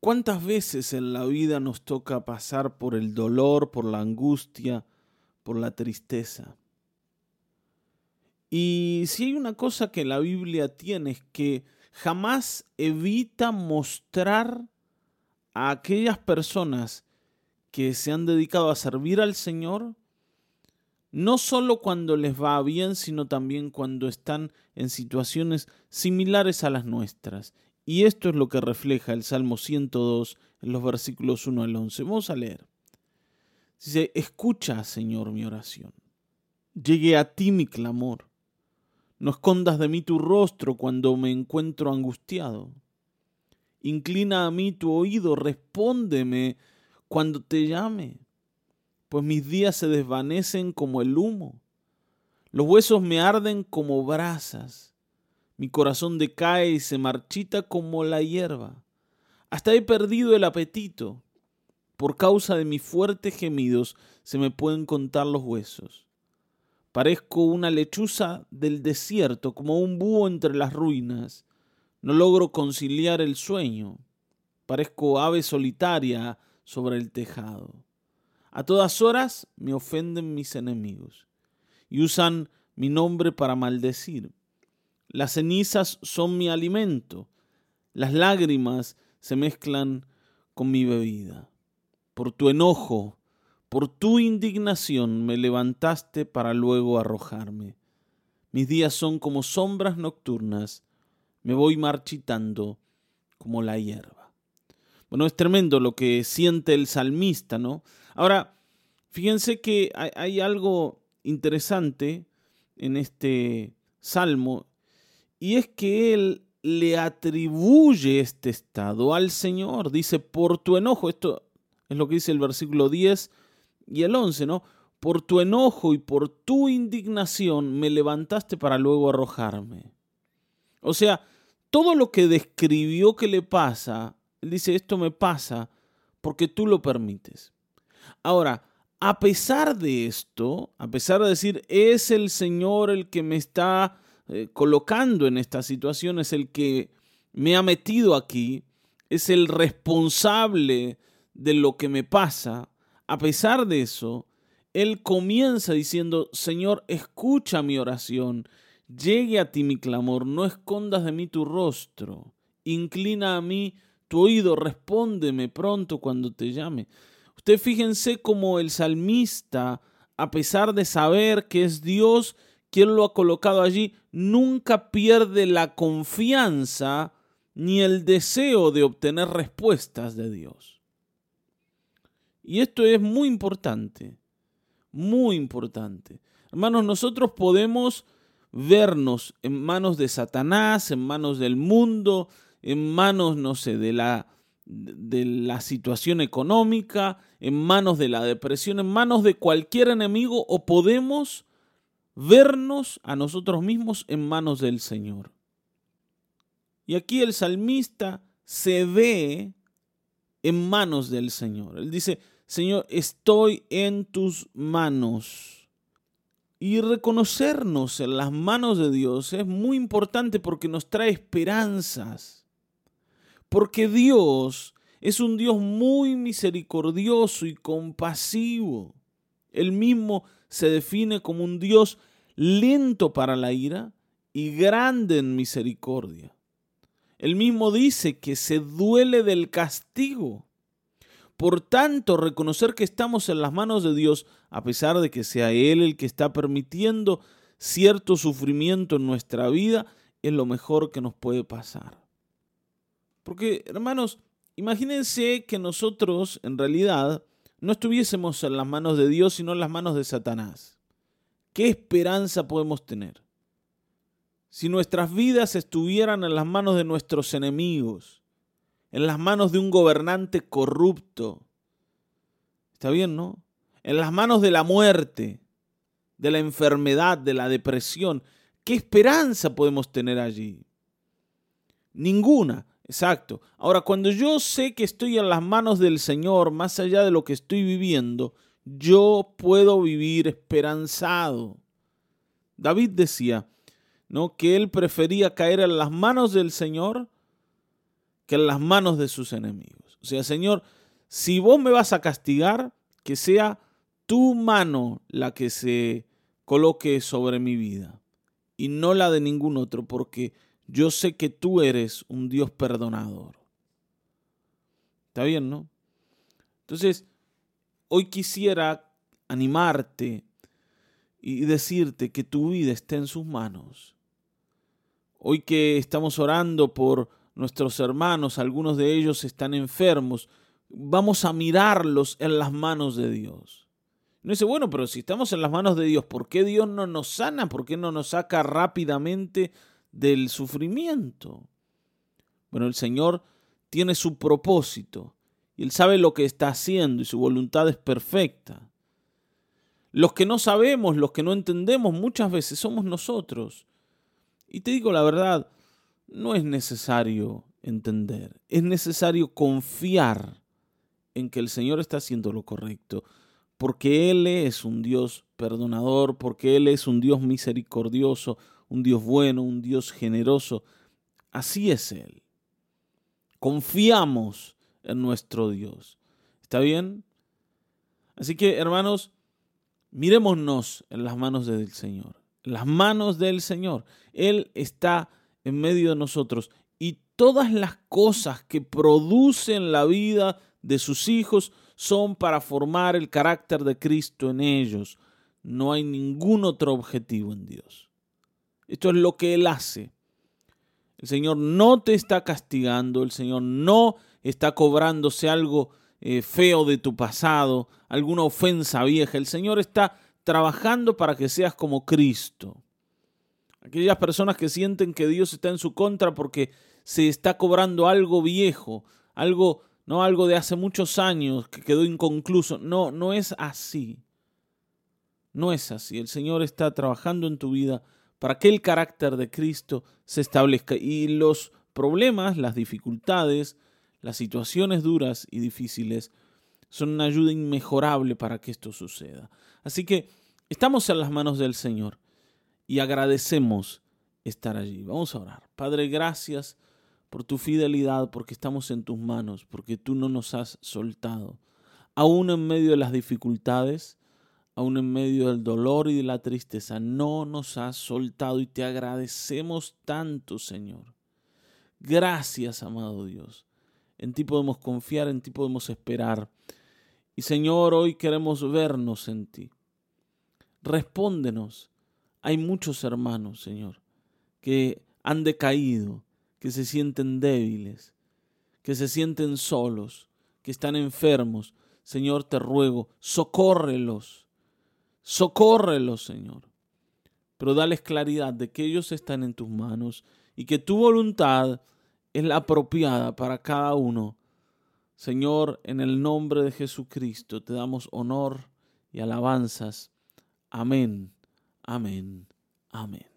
¿Cuántas veces en la vida nos toca pasar por el dolor, por la angustia, por la tristeza? Y si hay una cosa que la Biblia tiene es que jamás evita mostrar a aquellas personas que se han dedicado a servir al Señor, no solo cuando les va bien, sino también cuando están en situaciones similares a las nuestras. Y esto es lo que refleja el Salmo 102 en los versículos 1 al 11. Vamos a leer. Dice, escucha, Señor, mi oración. Llegue a ti mi clamor. No escondas de mí tu rostro cuando me encuentro angustiado. Inclina a mí tu oído, respóndeme cuando te llame, pues mis días se desvanecen como el humo. Los huesos me arden como brasas. Mi corazón decae y se marchita como la hierba. Hasta he perdido el apetito. Por causa de mis fuertes gemidos se me pueden contar los huesos. Parezco una lechuza del desierto, como un búho entre las ruinas. No logro conciliar el sueño. Parezco ave solitaria sobre el tejado. A todas horas me ofenden mis enemigos y usan mi nombre para maldecir. Las cenizas son mi alimento, las lágrimas se mezclan con mi bebida. Por tu enojo por tu indignación me levantaste para luego arrojarme. Mis días son como sombras nocturnas, me voy marchitando como la hierba. Bueno, es tremendo lo que siente el salmista, ¿no? Ahora, fíjense que hay, algo interesante en este salmo, y es que él le atribuye este estado al Señor. Dice, por tu enojo, esto es lo que dice el versículo 10 y el 11, ¿no? Por tu enojo y por tu indignación me levantaste para luego arrojarme. O sea, todo lo que describió que le pasa, él dice, esto me pasa porque tú lo permites. Ahora, a pesar de esto, a pesar de decir, es el Señor el que me está eh, colocando en esta situación, es el que me ha metido aquí, es el responsable de lo que me pasa, a pesar de eso, él comienza diciendo, Señor, escucha mi oración, llegue a ti mi clamor, no escondas de mí tu rostro, inclina a mí tu oído, respóndeme pronto cuando te llame. Usted fíjense cómo el salmista, a pesar de saber que es Dios quien lo ha colocado allí, nunca pierde la confianza ni el deseo de obtener respuestas de Dios. Y esto es muy importante, muy importante. Hermanos, nosotros podemos vernos en manos de Satanás, en manos del mundo, en manos, no sé, de la, de la situación económica, en manos de la depresión, en manos de cualquier enemigo, o podemos vernos a nosotros mismos en manos del Señor. Y aquí el salmista se ve en manos del Señor. Él dice, Señor, estoy en tus manos. Y reconocernos en las manos de Dios es muy importante porque nos trae esperanzas. Porque Dios es un Dios muy misericordioso y compasivo. Él mismo se define como un Dios lento para la ira y grande en misericordia. Él mismo dice que se duele del castigo. Por tanto, reconocer que estamos en las manos de Dios, a pesar de que sea Él el que está permitiendo cierto sufrimiento en nuestra vida, es lo mejor que nos puede pasar. Porque, hermanos, imagínense que nosotros, en realidad, no estuviésemos en las manos de Dios, sino en las manos de Satanás. ¿Qué esperanza podemos tener? si nuestras vidas estuvieran en las manos de nuestros enemigos, en las manos de un gobernante corrupto, está bien, ¿no? En las manos de la muerte, de la enfermedad, de la depresión, ¿qué esperanza podemos tener allí? Ninguna, exacto. Ahora, cuando yo sé que estoy en las manos del Señor, más allá de lo que estoy viviendo, yo puedo vivir esperanzado. David decía, ¿no? que él prefería caer en las manos del Señor que en las manos de sus enemigos. O sea, Señor, si vos me vas a castigar, que sea tu mano la que se coloque sobre mi vida y no la de ningún otro, porque yo sé que tú eres un Dios perdonador. ¿Está bien, no? Entonces, hoy quisiera animarte y decirte que tu vida esté en sus manos. Hoy que estamos orando por nuestros hermanos, algunos de ellos están enfermos, vamos a mirarlos en las manos de Dios. No dice, bueno, pero si estamos en las manos de Dios, ¿por qué Dios no nos sana? ¿Por qué no nos saca rápidamente del sufrimiento? Bueno, el Señor tiene su propósito Él sabe lo que está haciendo y su voluntad es perfecta. Los que no sabemos, los que no entendemos, muchas veces somos nosotros. Y te digo la verdad, no es necesario entender, es necesario confiar en que el Señor está haciendo lo correcto, porque Él es un Dios perdonador, porque Él es un Dios misericordioso, un Dios bueno, un Dios generoso. Así es Él. Confiamos en nuestro Dios. ¿Está bien? Así que, hermanos, Mirémonos en las manos del Señor, en las manos del Señor. Él está en medio de nosotros y todas las cosas que producen la vida de sus hijos son para formar el carácter de Cristo en ellos. No hay ningún otro objetivo en Dios. Esto es lo que Él hace. El Señor no te está castigando, el Señor no está cobrándose algo eh, feo de tu pasado, alguna ofensa vieja. El Señor está trabajando para que seas como Cristo. Aquellas personas que sienten que Dios está en su contra porque se está cobrando algo viejo, algo no algo de hace muchos años que quedó inconcluso. No, no es así. No es así. El Señor está trabajando en tu vida para que el carácter de Cristo se establezca y los problemas, las dificultades, las situaciones duras y difíciles son una ayuda inmejorable para que esto suceda. Así que estamos en las manos del Señor y agradecemos estar allí. Vamos a orar. Padre, gracias por tu fidelidad, porque estamos en tus manos, porque tú no nos has soltado. Aún en medio de las dificultades, aún en medio del dolor y de la tristeza, no nos has soltado y te agradecemos tanto, Señor. Gracias, amado Dios. En ti podemos confiar, en ti podemos esperar. Y Señor, hoy queremos vernos en ti. Respóndenos. Hay muchos hermanos, Señor, que han decaído, que se sienten débiles, que se sienten solos, que están enfermos. Señor, te ruego, socórrelos, socórrelos, Señor. Pero dales claridad de que ellos están en tus manos y que tu voluntad es la apropiada para cada uno. Señor, en el nombre de Jesucristo te damos honor y alabanzas. Amén, amén, amén.